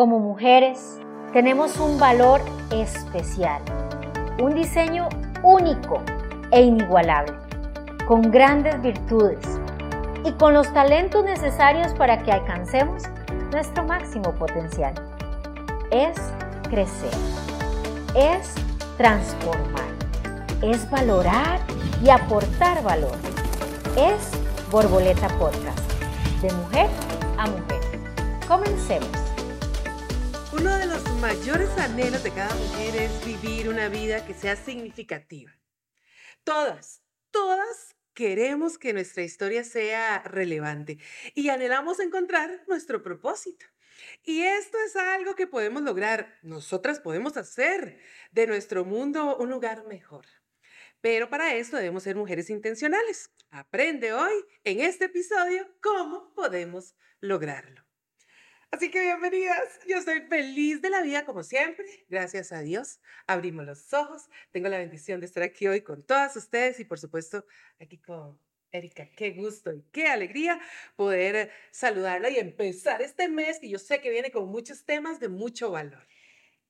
Como mujeres, tenemos un valor especial, un diseño único e inigualable, con grandes virtudes y con los talentos necesarios para que alcancemos nuestro máximo potencial. Es crecer, es transformar, es valorar y aportar valor. Es Borboleta Podcast, de mujer a mujer. Comencemos. Uno de los mayores anhelos de cada mujer es vivir una vida que sea significativa. Todas, todas queremos que nuestra historia sea relevante y anhelamos encontrar nuestro propósito. Y esto es algo que podemos lograr, nosotras podemos hacer de nuestro mundo un lugar mejor. Pero para esto debemos ser mujeres intencionales. Aprende hoy en este episodio cómo podemos lograrlo. Así que bienvenidas, yo estoy feliz de la vida como siempre, gracias a Dios. Abrimos los ojos, tengo la bendición de estar aquí hoy con todas ustedes y por supuesto aquí con Erika, qué gusto y qué alegría poder saludarla y empezar este mes que yo sé que viene con muchos temas de mucho valor.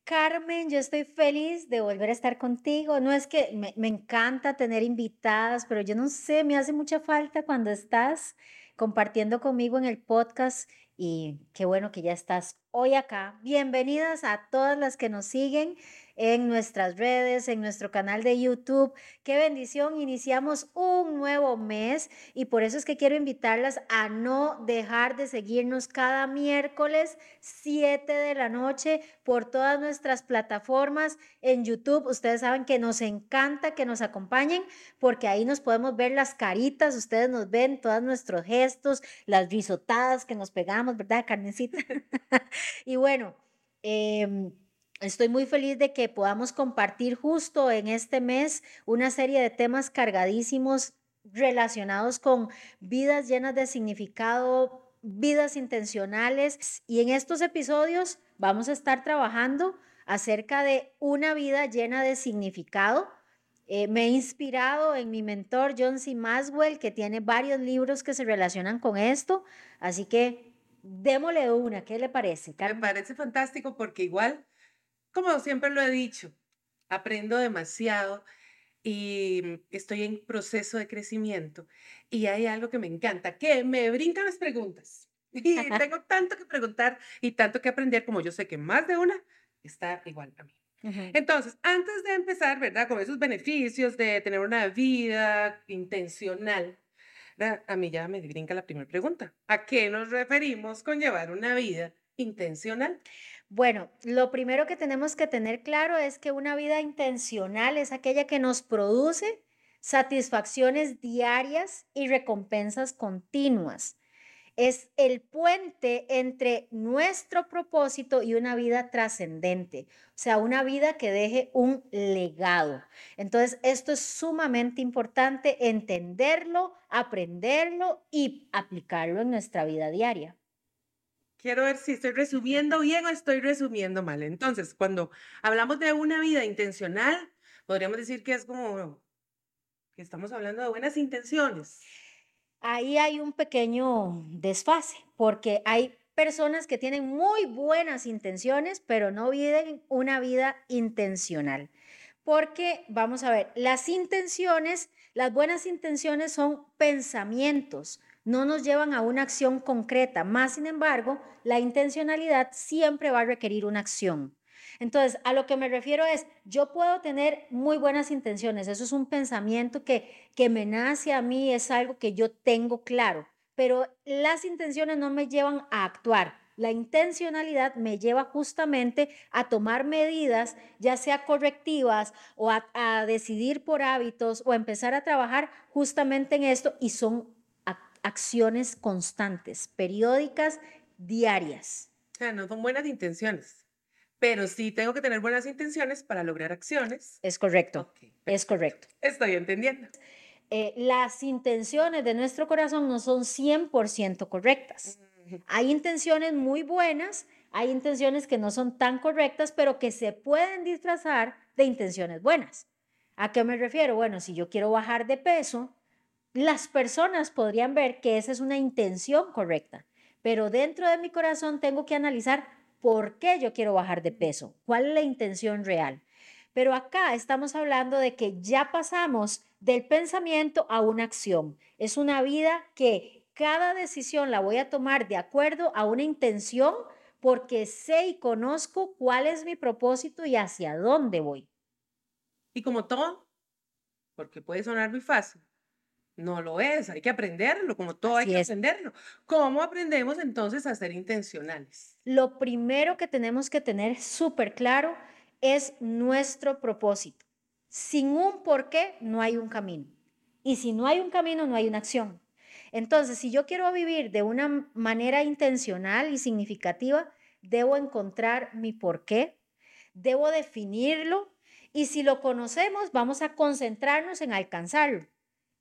Carmen, yo estoy feliz de volver a estar contigo. No es que me, me, encanta tener invitadas, pero yo no sé, me hace mucha falta cuando estás compartiendo conmigo en el podcast y qué bueno que ya estás hoy acá. Bienvenidas a todas las que nos siguen en nuestras redes, en nuestro canal de YouTube. Qué bendición, iniciamos un nuevo mes y por eso es que quiero invitarlas a no dejar de seguirnos cada miércoles 7 de la noche por todas nuestras plataformas en YouTube. Ustedes saben que nos encanta que nos acompañen porque ahí nos podemos ver las caritas, ustedes nos ven todos nuestros gestos, las risotadas que nos pegamos, ¿verdad, carnecita? y bueno, eh, Estoy muy feliz de que podamos compartir justo en este mes una serie de temas cargadísimos relacionados con vidas llenas de significado, vidas intencionales. Y en estos episodios vamos a estar trabajando acerca de una vida llena de significado. Eh, me he inspirado en mi mentor John C. Maswell, que tiene varios libros que se relacionan con esto. Así que démosle una, ¿qué le parece? Me parece fantástico porque igual como siempre lo he dicho, aprendo demasiado y estoy en proceso de crecimiento y hay algo que me encanta, que me brincan las preguntas. Y tengo tanto que preguntar y tanto que aprender como yo sé que más de una está igual a mí. Entonces, antes de empezar, ¿verdad? Con esos beneficios de tener una vida intencional, a mí ya me brinca la primera pregunta. ¿A qué nos referimos con llevar una vida intencional? Bueno, lo primero que tenemos que tener claro es que una vida intencional es aquella que nos produce satisfacciones diarias y recompensas continuas. Es el puente entre nuestro propósito y una vida trascendente, o sea, una vida que deje un legado. Entonces, esto es sumamente importante entenderlo, aprenderlo y aplicarlo en nuestra vida diaria. Quiero ver si estoy resumiendo bien o estoy resumiendo mal. Entonces, cuando hablamos de una vida intencional, podríamos decir que es como que estamos hablando de buenas intenciones. Ahí hay un pequeño desfase, porque hay personas que tienen muy buenas intenciones, pero no viven una vida intencional. Porque, vamos a ver, las intenciones, las buenas intenciones son pensamientos, no nos llevan a una acción concreta. Más sin embargo, la intencionalidad siempre va a requerir una acción. Entonces, a lo que me refiero es, yo puedo tener muy buenas intenciones, eso es un pensamiento que, que me nace a mí, es algo que yo tengo claro, pero las intenciones no me llevan a actuar. La intencionalidad me lleva justamente a tomar medidas, ya sea correctivas o a, a decidir por hábitos o a empezar a trabajar justamente en esto y son acciones constantes, periódicas, diarias. O sea, no son buenas intenciones, pero sí tengo que tener buenas intenciones para lograr acciones. Es correcto, es correcto. Estoy entendiendo. Eh, las intenciones de nuestro corazón no son 100% correctas. Hay intenciones muy buenas, hay intenciones que no son tan correctas, pero que se pueden disfrazar de intenciones buenas. ¿A qué me refiero? Bueno, si yo quiero bajar de peso, las personas podrían ver que esa es una intención correcta, pero dentro de mi corazón tengo que analizar por qué yo quiero bajar de peso, cuál es la intención real. Pero acá estamos hablando de que ya pasamos del pensamiento a una acción. Es una vida que cada decisión la voy a tomar de acuerdo a una intención porque sé y conozco cuál es mi propósito y hacia dónde voy. Y como todo, porque puede sonar muy fácil, no lo es, hay que aprenderlo, como todo hay que aprenderlo. ¿Cómo aprendemos entonces a ser intencionales? Lo primero que tenemos que tener súper claro es nuestro propósito. Sin un porqué no hay un camino. Y si no hay un camino, no hay una acción. Entonces, si yo quiero vivir de una manera intencional y significativa, debo encontrar mi porqué, debo definirlo y si lo conocemos, vamos a concentrarnos en alcanzarlo.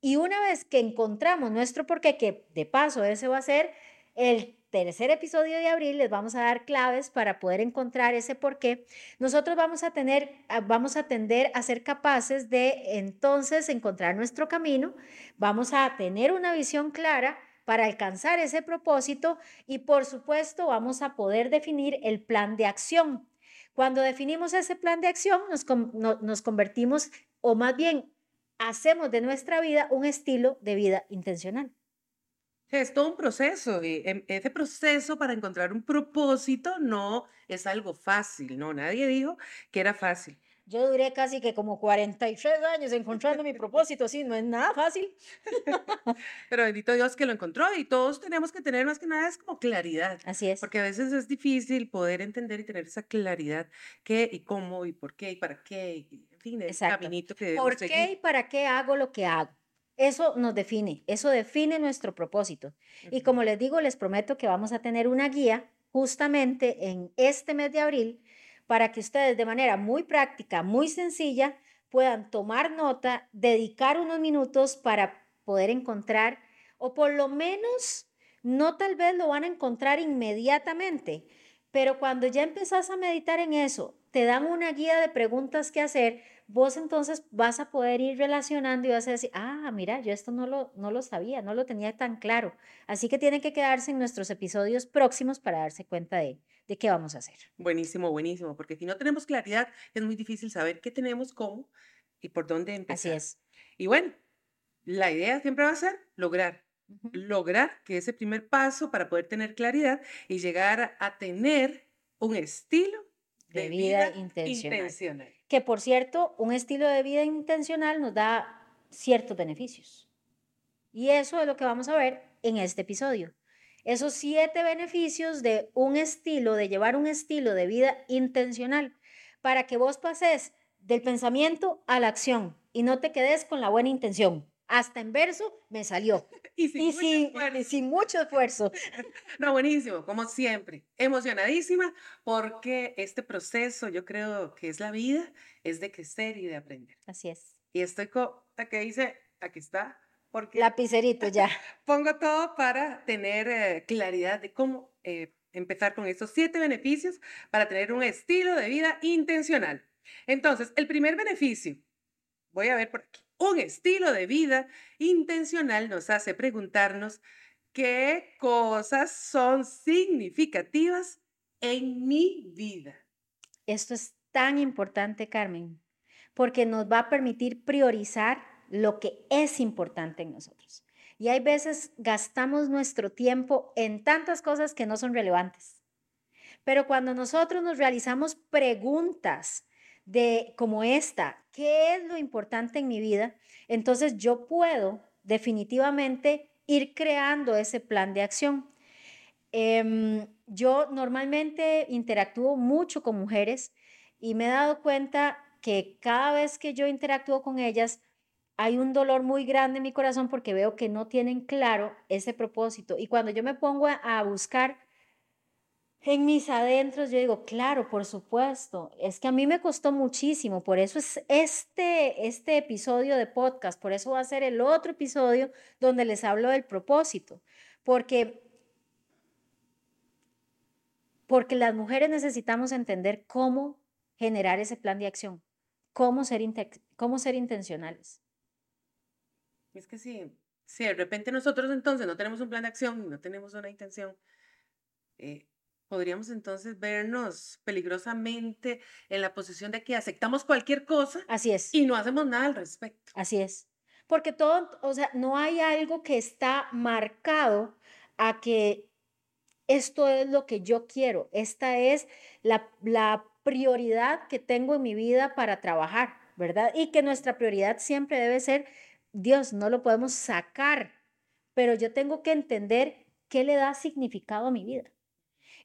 Y una vez que encontramos nuestro porqué, que de paso ese va a ser el tercer episodio de abril, les vamos a dar claves para poder encontrar ese porqué. Nosotros vamos a tener, ah, vamos a tender a ser capaces de entonces encontrar nuestro camino, vamos a tener una visión clara para alcanzar ese propósito y por supuesto vamos a poder definir el plan de acción. Cuando definimos ese plan de acción, nos, nos convertimos, o más bien hacemos de nuestra vida un estilo de vida intencional. Es todo un proceso y em, ese proceso para encontrar un propósito no es algo fácil, ¿no? Nadie dijo que era fácil. Yo duré casi que como 43 años encontrando mi propósito, sí, no es nada fácil. Pero bendito Dios que lo encontró y todos tenemos que tener más que nada es como claridad. Así es. Porque a veces es difícil poder entender y tener esa claridad qué y cómo y por qué y para qué, el caminito que ¿Por qué y para qué hago lo que hago? Eso nos define, eso define nuestro propósito. Y como les digo, les prometo que vamos a tener una guía justamente en este mes de abril para que ustedes de manera muy práctica, muy sencilla, puedan tomar nota, dedicar unos minutos para poder encontrar, o por lo menos, no tal vez lo van a encontrar inmediatamente, pero cuando ya empezás a meditar en eso, te dan una guía de preguntas que hacer, vos entonces vas a poder ir relacionando y vas a decir, ah, mira, yo esto no lo, no lo sabía, no lo tenía tan claro. Así que tienen que quedarse en nuestros episodios próximos para darse cuenta de, de qué vamos a hacer. Buenísimo, buenísimo, porque si no tenemos claridad es muy difícil saber qué tenemos, cómo y por dónde empezar. Así es. Y bueno, la idea siempre va a ser lograr, lograr que ese primer paso para poder tener claridad y llegar a tener un estilo de, vida, intencional. Que por cierto, un estilo de vida intencional nos da ciertos beneficios. Y eso es lo que vamos a ver en este episodio esos siete beneficios de un estilo, de llevar un estilo de vida intencional, para que vos pases del pensamiento a la acción y no te quedes con la buena intención. Hasta en verso me salió. Y sin, mucho, esfuerzo. No, buenísimo, como siempre. Emocionadísima porque este proceso, yo creo que es la vida, es de crecer y de aprender. Así es. Y estoy con, que dice, aquí está, porque Lapicerito ya. Pongo todo para tener eh, claridad de cómo eh, empezar con estos siete beneficios para tener un estilo de vida intencional. Entonces, el primer beneficio, voy a ver por aquí, un estilo de vida intencional nos hace preguntarnos qué cosas son significativas en mi vida. Esto es tan importante, Carmen, porque nos va a permitir priorizar lo que es importante en nosotros. Y hay veces gastamos nuestro tiempo en tantas cosas que no son relevantes. Pero cuando nosotros nos realizamos preguntas de como esta, ¿qué es lo importante en mi vida? Entonces yo puedo definitivamente ir creando ese plan de acción. Em, yo normalmente interactúo mucho con mujeres y me he dado cuenta que cada vez que yo interactúo con ellas, hay un dolor muy grande en mi corazón porque veo que no tienen claro ese propósito. Y cuando yo me pongo a, buscar en mis adentros, yo digo, claro, por supuesto, es que a mí me costó muchísimo, por eso es este, este episodio de podcast, por eso va a ser el otro episodio donde les hablo del propósito, porque, porque las mujeres necesitamos entender cómo generar ese plan de acción, cómo ser, cómo ser intencionales. Es que sí, si de repente nosotros entonces no tenemos un plan de acción, no tenemos una intención, eh, podríamos entonces vernos peligrosamente en la posición de que aceptamos cualquier cosa Así es. y no hacemos nada al respecto. Así es. Porque todo, o sea, no hay algo que está marcado a que esto es lo que yo quiero, esta es la, la prioridad que tengo en mi vida para trabajar, ¿verdad? Y que nuestra prioridad siempre debe ser Dios, no lo podemos sacar, pero yo tengo que entender qué le da significado a mi vida.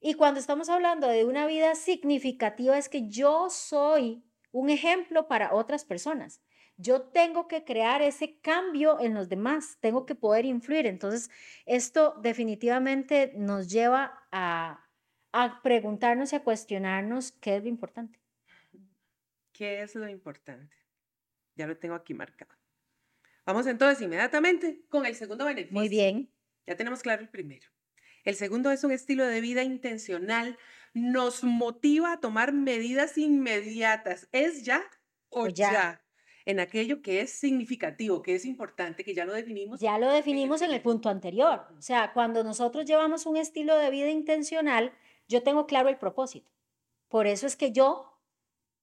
Y cuando estamos hablando de una vida significativa es que yo soy un ejemplo para otras personas. Yo tengo que crear ese cambio en los demás, tengo que poder influir. Entonces, esto definitivamente nos lleva a, a preguntarnos y a cuestionarnos qué es lo importante. ¿Qué es lo importante? Ya lo tengo aquí marcado. Vamos entonces inmediatamente con el segundo beneficio. Muy bien. Ya tenemos claro el primero. El segundo es un estilo de vida intencional. Nos motiva a tomar medidas inmediatas. Es ya o, O ya. ya. En aquello que es significativo, que es importante, que ya lo definimos. Ya lo definimos en el punto anterior. O sea, cuando nosotros llevamos un estilo de vida intencional, yo tengo claro el propósito. Por eso es que yo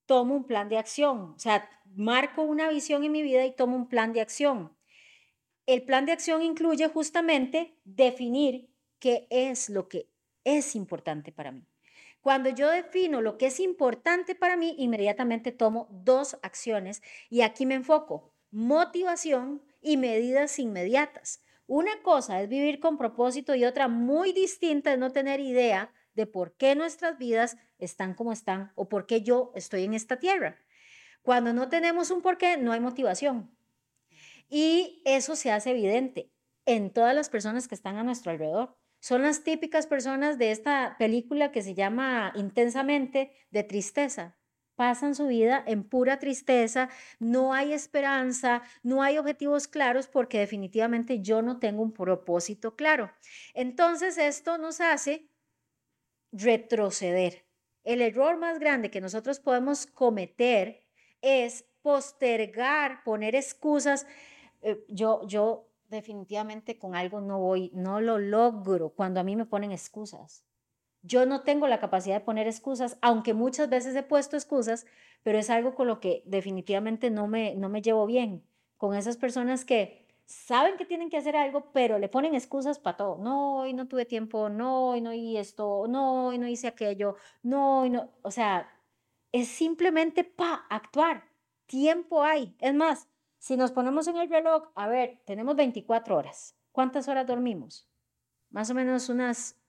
tomo un plan de acción. O sea, marco una visión en mi vida y tomo un plan de acción. El plan de acción incluye justamente definir qué es lo que es importante para mí. Cuando yo defino lo que es importante para mí, inmediatamente tomo dos acciones y aquí me enfoco, motivación y medidas inmediatas. Una cosa es vivir con propósito y otra muy distinta es no tener idea de por qué nuestras vidas están como están o por qué yo estoy en esta tierra. Cuando no tenemos un porqué, no hay motivación. Y eso se hace evidente en todas las personas que están a nuestro alrededor. Son las típicas personas de esta película que se llama Intensamente de tristeza. Pasan su vida en pura tristeza, no hay esperanza, no hay objetivos claros porque definitivamente yo no tengo un propósito claro. Entonces esto nos hace retroceder. El error más grande que nosotros podemos cometer es postergar, poner excusas. Eh, yo, yo definitivamente con algo no voy, no lo logro cuando a mí me ponen excusas. Yo no tengo la capacidad de poner excusas, aunque muchas veces he puesto excusas, pero es algo con lo que definitivamente no me, no me llevo bien. Con esas personas que saben que tienen que hacer algo, pero le ponen excusas para todo. No, hoy no tuve tiempo, no, hoy no hice esto, no, hoy no hice aquello, no, hoy no. O sea, es simplemente para actuar. Tiempo hay. Es más, si nos ponemos en el reloj, a ver, tenemos 24 horas. ¿Cuántas horas dormimos? Más o menos unas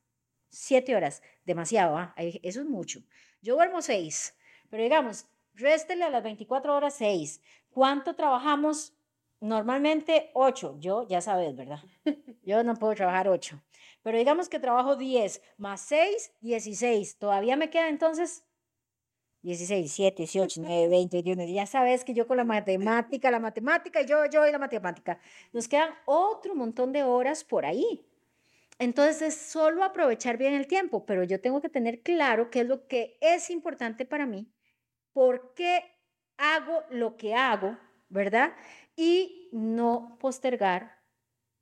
7 horas. Demasiado, ¿ah? Eso es mucho. Yo duermo 6, pero digamos, réstele a las 24 horas 6. ¿Cuánto trabajamos? Normalmente 8. Yo, ya sabes, ¿verdad? Yo no puedo trabajar 8. Pero digamos que trabajo 10 más 6, 16. Todavía me queda entonces 16, 17, 18, 19, 20, 21. Ya sabes que yo con la matemática, la matemática, yo, yo y la matemática. Nos quedan otro montón de horas por ahí. Entonces es solo aprovechar bien el tiempo, pero yo tengo que tener claro qué es lo que es importante para mí, por qué hago lo que hago, ¿verdad? Y no postergar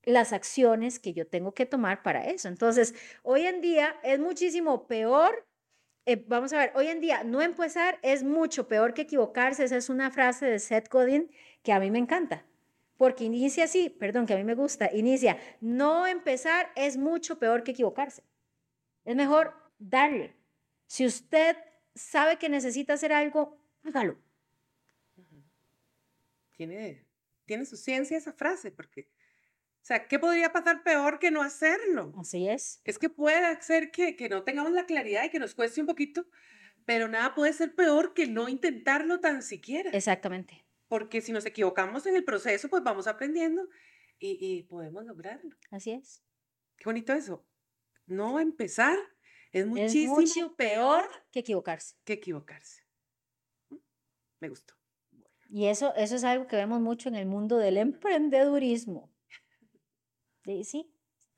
las acciones que yo tengo que tomar para eso. Entonces, hoy en día es muchísimo peor eh, vamos a ver, hoy en día no empezar es mucho peor que equivocarse. Esa es una frase de Seth Godin que a mí me encanta. Porque inicia así, perdón, que a mí me gusta, inicia, no empezar es mucho peor que equivocarse. Es mejor darle. Si usted sabe que necesita hacer algo, hágalo. Tiene, tiene su ciencia esa frase, porque, o sea, ¿qué podría pasar peor que no hacerlo? Así es. Es que puede ser que, que no tengamos la claridad y que nos cueste un poquito, pero nada puede ser peor que no intentarlo tan siquiera. Exactamente. Porque si nos equivocamos en el proceso, pues vamos aprendiendo y, y podemos lograrlo. Así es. Qué bonito eso. No empezar es Es muchísimo mucho peor que equivocarse. que equivocarse. ¿Mm? Me gustó. Y eso, eso es algo que vemos mucho en el mundo del emprendedurismo. Sí, sí,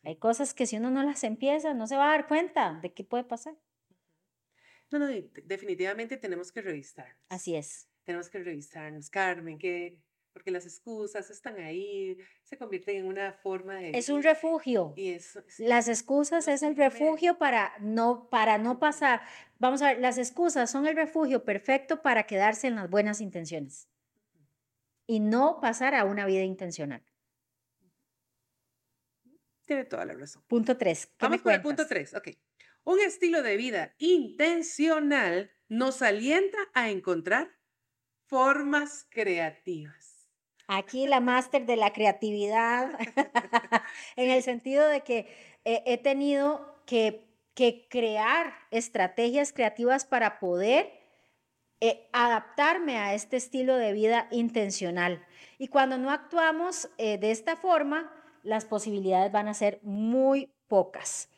hay cosas que si uno no las empieza, no se va a dar cuenta de qué puede pasar. No, no, de- definitivamente tenemos que revisarnos. Así es. Tenemos que revisarnos. Carmen, ¿qué, porque las excusas están ahí, se convierten en una forma de... Es un refugio. Y las excusas es el refugio para no, para no pasar. Vamos a ver, las excusas son el refugio perfecto para quedarse en las buenas intenciones y no pasar a una vida intencional. Tiene toda la razón. Punto tres. Vamos con el punto tres. Ok. Un estilo de vida intencional nos alienta a encontrar formas creativas. Aquí la máster de la creatividad, en el sentido de que he tenido que, que, crear estrategias creativas para poder eh, adaptarme a este estilo de vida intencional. Y cuando no actuamos eh, de esta forma, las posibilidades van a ser muy pocas.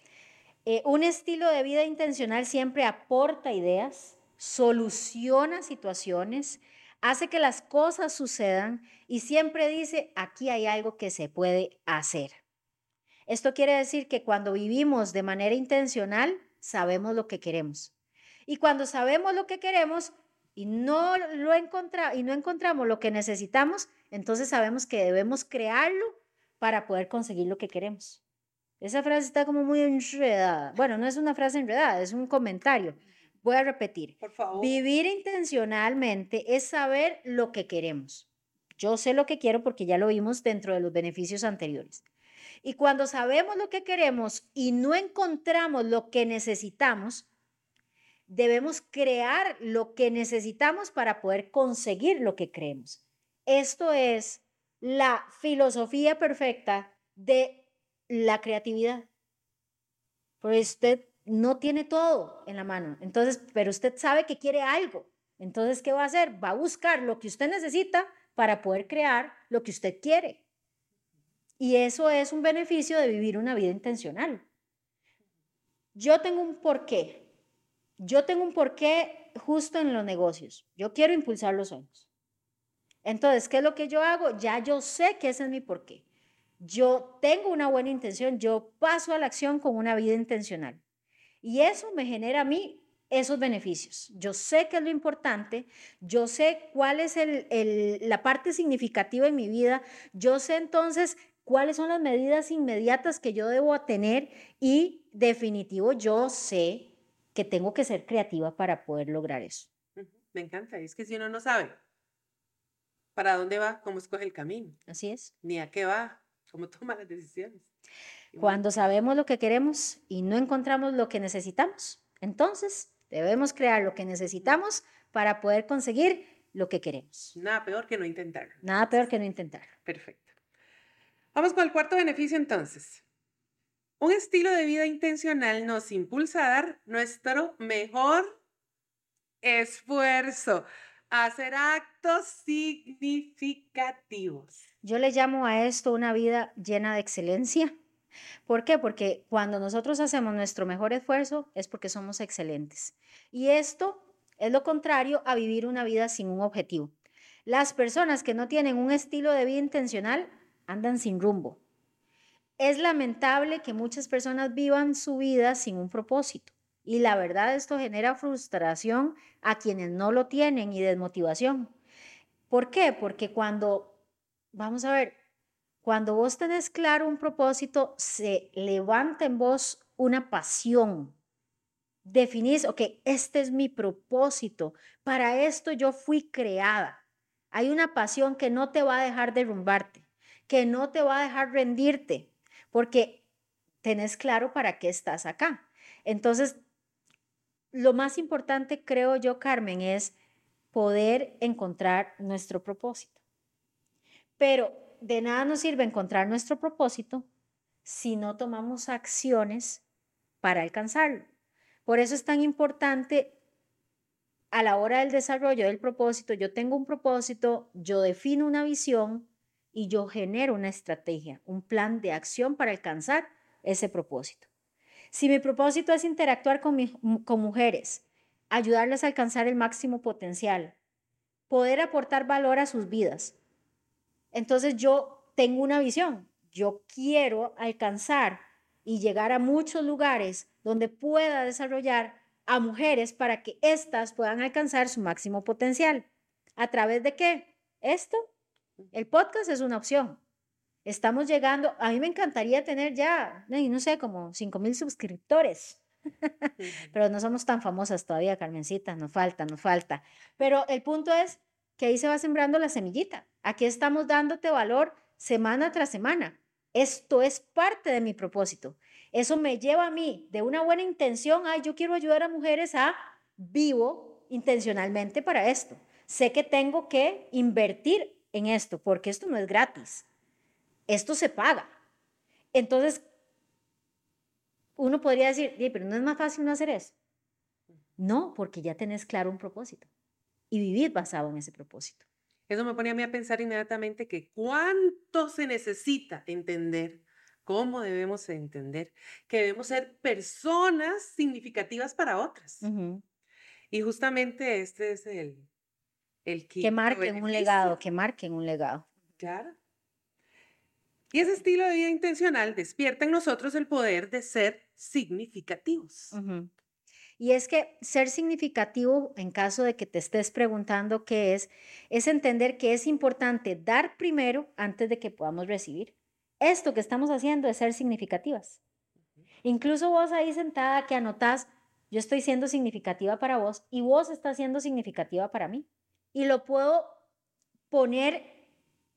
Eh, un estilo de vida intencional siempre aporta ideas, soluciona situaciones, hace que las cosas sucedan y siempre dice, aquí hay algo que se puede hacer. Esto quiere decir que cuando vivimos de manera intencional, sabemos lo que queremos. Y cuando sabemos lo que queremos y no lo encontra y no encontramos lo que necesitamos, entonces sabemos que debemos crearlo para poder conseguir lo que queremos. Esa frase está como muy enredada. Bueno, no es una frase enredada, es un comentario. Voy a repetir. Por favor. Vivir intencionalmente es saber lo que queremos. Yo sé lo que quiero porque ya lo vimos dentro de los beneficios anteriores. Y cuando sabemos lo que queremos y no encontramos lo que necesitamos, debemos crear lo que necesitamos para poder conseguir lo que creemos. Esto es la filosofía perfecta de la creatividad. Porque usted no tiene todo en la mano, entonces, pero usted sabe que quiere algo. Entonces, ¿qué va a hacer? Va a buscar lo que usted necesita para poder crear lo que usted quiere. Y eso es un beneficio de vivir una vida intencional. Yo tengo un porqué. Yo tengo un porqué justo en los negocios. Yo quiero impulsar los sueños. Entonces, ¿qué es lo que yo hago? Ya yo sé que ese es mi porqué. Yo tengo una buena intención, yo paso a la acción con una vida intencional. Y eso me genera a mí esos beneficios. Yo sé qué es lo importante, yo sé cuál es la parte significativa en mi vida, yo sé entonces cuáles son las medidas inmediatas que yo debo tener y definitivo yo sé que tengo que ser creativa para poder lograr eso. Me encanta, es que si uno no sabe para dónde va, cómo escoge el camino. Así es. Ni a qué va, cómo toma las decisiones. Cuando sabemos lo que queremos y no encontramos lo que necesitamos, entonces debemos crear lo que necesitamos para poder conseguir lo que queremos. Nada peor que no intentarlo. Nada peor que no intentarlo. Perfecto. Vamos con el cuarto beneficio entonces. Un estilo de vida intencional nos impulsa a dar nuestro mejor esfuerzo hacer actos significativos. Yo le llamo a esto una vida llena de excelencia. ¿Por qué? Porque cuando nosotros hacemos nuestro mejor esfuerzo es porque somos excelentes. Y esto es lo contrario a vivir una vida sin un objetivo. Las personas que no tienen un estilo de vida intencional andan sin rumbo. Es lamentable que muchas personas vivan su vida sin un propósito. Y la verdad esto genera frustración a quienes no lo tienen y desmotivación. ¿Por qué? Porque cuando, vamos a ver, cuando vos tenés claro un propósito, se levanta en vos una pasión. Definís, ok, este es mi propósito, para esto yo fui creada. Hay una pasión que no te va a dejar derrumbarte, que no te va a dejar rendirte, porque tenés claro para qué estás acá. Entonces, lo más importante, creo yo, Carmen, es poder encontrar nuestro propósito. Pero de nada nos sirve encontrar nuestro propósito si no tomamos acciones para alcanzarlo. Por eso es tan importante a la hora del desarrollo del propósito, yo tengo un propósito, yo defino una visión y yo genero una estrategia, un plan de acción para alcanzar ese propósito. Si mi propósito es interactuar con, mujeres, ayudarles a alcanzar el máximo potencial, poder aportar valor a sus vidas, entonces yo tengo una visión. Yo quiero alcanzar y llegar a muchos lugares donde pueda desarrollar a mujeres para que éstas puedan alcanzar su máximo potencial. ¿A través de qué? Esto, El podcast es una opción. Estamos llegando, a mí me encantaría tener ya, no sé, como 5 mil suscriptores. Pero no somos tan famosas todavía, Carmencita, nos falta, nos falta. Pero el punto es que ahí se va sembrando la semillita. Aquí estamos dándote valor semana tras semana. Esto es parte de mi propósito. Eso me lleva a mí de una buena intención, ay, yo quiero ayudar a mujeres a vivo intencionalmente para esto. Sé que tengo que invertir en esto, porque esto no es gratis. Esto se paga. Entonces, uno podría decir, pero no es más fácil no hacer eso. No, porque ya tenés claro un propósito y vivir basado en ese propósito. Eso me pone a mí a pensar inmediatamente que cuánto se necesita entender, cómo debemos entender, que debemos ser personas significativas para otras. Y justamente este es el, el que marquen un legado, que marquen un legado. Claro. Y ese estilo de vida intencional despierta en nosotros el poder de ser significativos. Y es que ser significativo, en caso de que te estés preguntando qué es, es entender que es importante dar primero antes de que podamos recibir. Esto que estamos haciendo es ser significativas. Incluso vos ahí sentada que anotás, yo estoy siendo significativa para vos y vos estás siendo significativa para mí. Y lo puedo poner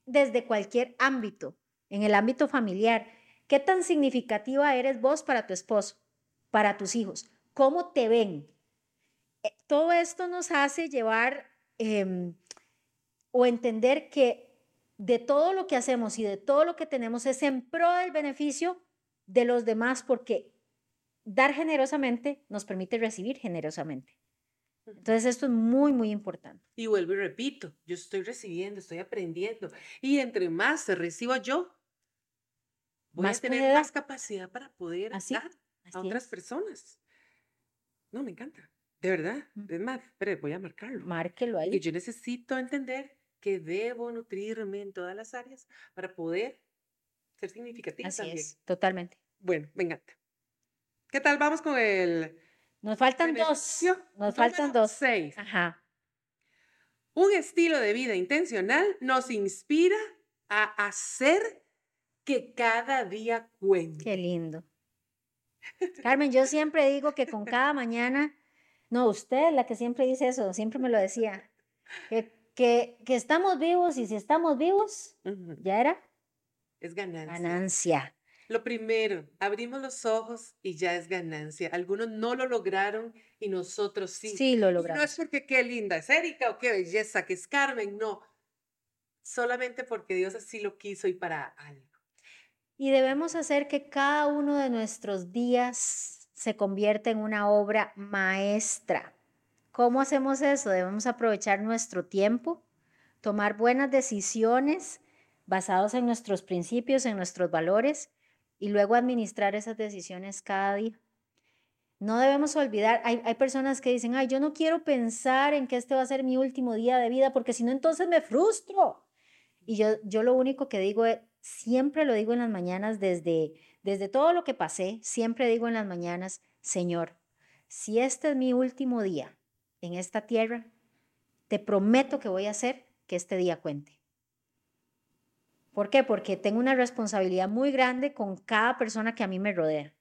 desde cualquier ámbito, en el ámbito familiar. ¿Qué tan significativa eres vos para tu esposo, para tus hijos? cómo te ven. Eh, todo esto nos hace llevar em, o entender que de todo lo que hacemos y de todo lo que tenemos es en pro del beneficio de los demás porque dar generosamente nos permite recibir generosamente. Entonces esto es muy, muy importante. Y vuelvo y repito, yo estoy recibiendo, estoy aprendiendo. Y entre más se reciba yo, voy a tener más capacidad para poder dar a otras personas. No, me encanta. De verdad. Es más, pero voy a marcarlo. Márquelo ahí. Que yo necesito entender que debo nutrirme en todas las áreas para poder ser significativa Así Es, totalmente. Bueno, me encanta. ¿Qué tal? Vamos con el. Nos faltan dos. Nos faltan dos. Seis. Ajá. Un estilo de vida intencional nos inspira a hacer que cada día cuente. Qué lindo. Carmen, yo siempre digo que con cada mañana, no, usted la que siempre dice eso, siempre me lo decía, que, que, estamos vivos y si estamos vivos, ya era. Es ganancia. Ganancia. Lo primero, abrimos los ojos y ya es ganancia. Algunos no lo lograron y nosotros sí. Sí, lo logramos. no es porque qué linda es Erika o qué belleza que es Carmen, no. Solamente porque Dios así lo quiso y para algo. Y debemos hacer que cada uno de nuestros días se convierta en una obra maestra. ¿Cómo hacemos eso? Debemos aprovechar nuestro tiempo, tomar buenas decisiones basadas en nuestros principios, en nuestros valores y luego administrar esas decisiones cada día. No debemos olvidar, hay, hay, personas que dicen, ay, yo no quiero pensar en que este va a ser mi último día de vida porque si no, entonces me frustro. Y yo, yo lo único que digo es, siempre lo digo en las mañanas, desde, desde todo lo que pasé, siempre digo en las mañanas, Señor, si este es mi último día en esta tierra, te prometo que voy a hacer que este día cuente. ¿Por qué? Porque tengo una responsabilidad muy grande con cada persona que a mí me rodea.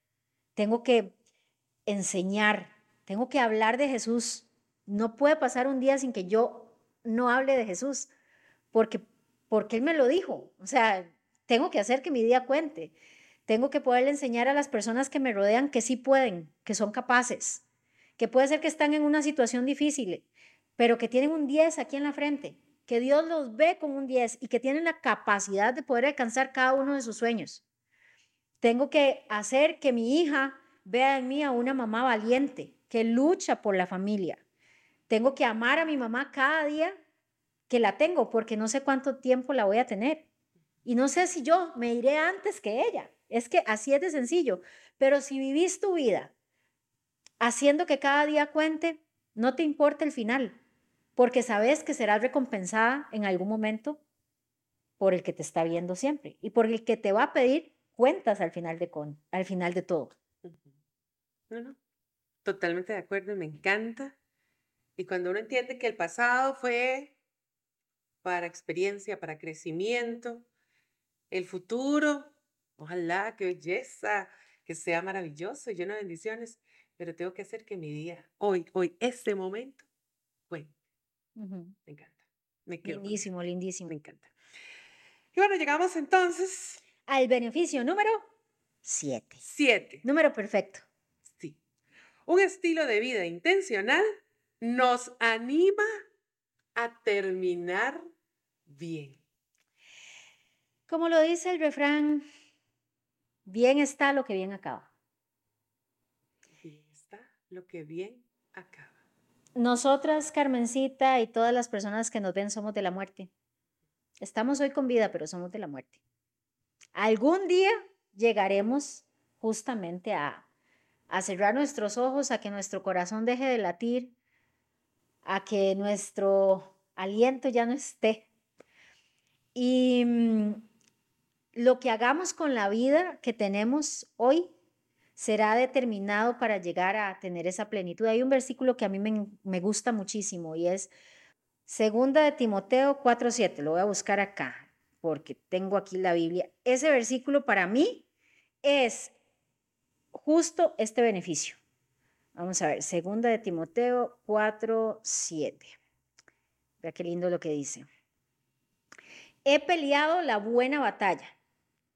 Tengo que enseñar, tengo que hablar de Jesús. No puede pasar un día sin que yo no hable de Jesús, porque, porque Él me lo dijo. O sea, tengo que hacer que mi día cuente. Tengo que poderle enseñar a las personas que me rodean que sí pueden, que son capaces, que puede ser que están en una situación difícil, pero que tienen un 10 aquí en la frente, que Dios los ve con un 10 y que tienen la capacidad de poder alcanzar cada uno de sus sueños. Tengo que hacer que mi hija vea en mí a una mamá valiente, que lucha por la familia. Tengo que amar a mi mamá cada día que la tengo, porque no sé cuánto tiempo la voy a tener. Y no sé si yo me iré antes que ella. Es que así es de sencillo. Pero si vivís tu vida haciendo que cada día cuente, no te importa el final, porque sabes que serás recompensada en algún momento por el que te está viendo siempre y por el que te va a pedir cuentas al final de, con, al final de todo. totalmente de acuerdo, me encanta. Y cuando uno entiende que el pasado fue para experiencia, para crecimiento. El futuro, ojalá, qué belleza, que sea maravilloso, lleno de bendiciones, pero tengo que hacer que mi día, hoy, hoy, este momento, bueno, me encanta. Me lindísimo, lindísimo. Me encanta. Y bueno, llegamos entonces al beneficio número 7. 7. Número perfecto. Sí. Un estilo de vida intencional nos anima a terminar bien. Como lo dice el refrán, bien está lo que bien acaba. Bien está lo que bien acaba. Nosotras, Carmencita y todas las personas que nos ven somos de la muerte. Estamos hoy con vida, pero somos de la muerte. Algún día llegaremos justamente a, a cerrar nuestros ojos, a que nuestro corazón deje de latir, a que nuestro aliento ya no esté. Y mm, lo que hagamos con la vida que tenemos hoy será determinado para llegar a tener esa plenitud. Hay un versículo que a mí me, gusta muchísimo y es Segunda de Timoteo 4:7. Lo voy a buscar acá porque tengo aquí la Biblia. Ese versículo para mí es justo este beneficio. Vamos a ver, Segunda de Timoteo 4:7. Vea qué lindo lo que dice. He peleado la buena batalla.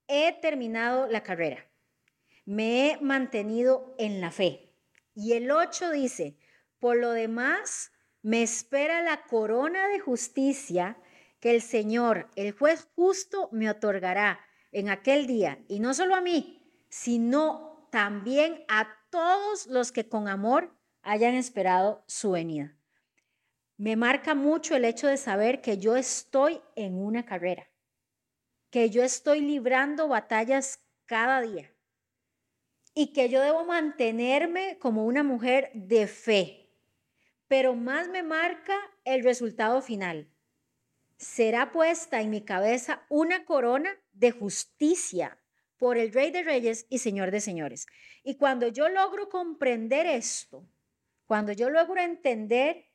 He terminado la carrera me he mantenido en la fe. Y el 8 dice, por lo demás, me espera la corona de justicia que el Señor, el juez justo, me otorgará en aquel día. Y no solo a mí, sino también a todos los que con amor hayan esperado su venida. Me marca mucho el hecho de saber que yo estoy en una carrera, que yo estoy librando batallas cada día y que yo debo mantenerme como una mujer de fe. Pero más me marca el resultado final. Será puesta en mi cabeza una corona de justicia por el Rey de Reyes y Señor de Señores. Y cuando yo logro comprender esto, cuando yo logro entender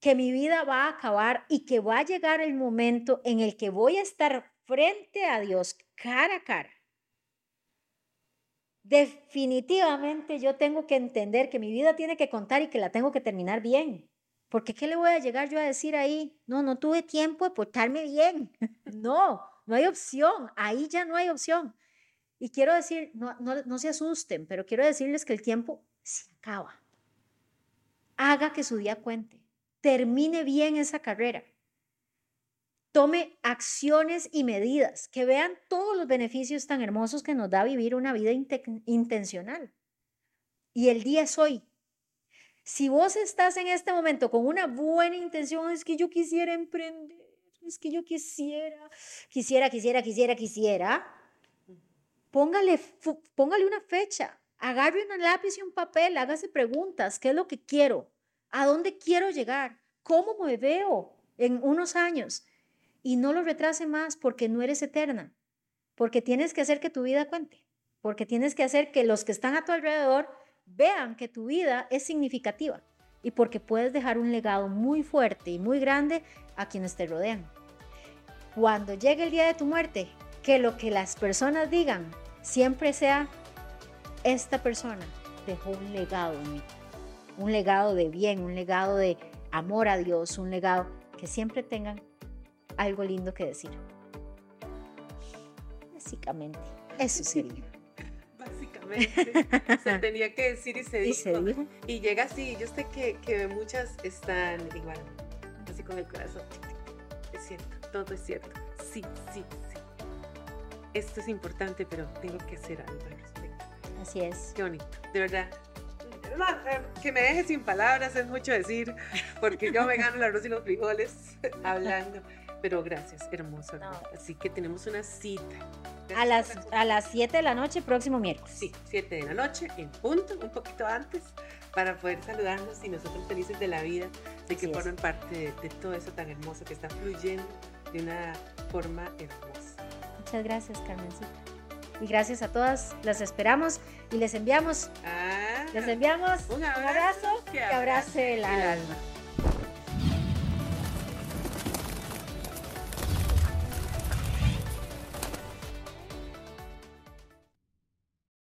que mi vida va a acabar y que va a llegar el momento en el que voy a estar frente a Dios cara a cara, definitivamente yo tengo que entender que mi vida tiene que contar y que la tengo que terminar bien. Porque ¿qué le voy a llegar yo a decir ahí? No, no tuve tiempo de portarme bien. no, no hay opción. Ahí ya no hay opción. Y quiero decir, no, no, no se asusten, pero quiero decirles que el tiempo se acaba. Haga que su día cuente. Termine bien esa carrera tome acciones y medidas, que vean todos los beneficios tan hermosos que nos da vivir una vida intencional. Y el día es hoy. Si vos estás en este momento con una buena intención, es que yo quisiera emprender, es que yo quisiera, quisiera, quisiera, quisiera, quisiera, póngale, póngale una fecha, agarre un lápiz y un papel, hágase preguntas, ¿qué es lo que quiero? ¿A dónde quiero llegar? ¿Cómo me veo en unos años? Y no lo retrase más porque no eres eterna, porque tienes que hacer que tu vida cuente, porque tienes que hacer que los que están a tu alrededor vean que tu vida es significativa y porque puedes dejar un legado muy fuerte y muy grande a quienes te rodean. Cuando llegue el día de tu muerte, que lo que las personas digan siempre sea, esta persona dejó un legado en mí, un legado de bien, un legado de amor a Dios, un legado que siempre tengan algo lindo que decir. Básicamente, eso sería. Básicamente, se tenía que decir y se, dijo, y llega así, yo sé que, que muchas están igual, así con el corazón. Es cierto, todo es cierto. Sí, sí, sí. Esto es importante, pero tengo que hacer algo al respecto. Así es. Qué bonito, de verdad. Eh, que me deje sin palabras es mucho decir, porque yo me gano el arroz y los frijoles hablando. Pero gracias, hermoso. Así que tenemos una cita. a las, a las 7 de la noche, próximo miércoles. Sí, 7 de la noche, en punto, un poquito antes, para poder saludarnos y nosotros felices de la vida, de que formen parte de, todo eso tan hermoso que está fluyendo de una forma hermosa. Muchas gracias, Carmencita. Y gracias a todas, las esperamos y les enviamos, ah, les enviamos un abrazo, que abrace el alma.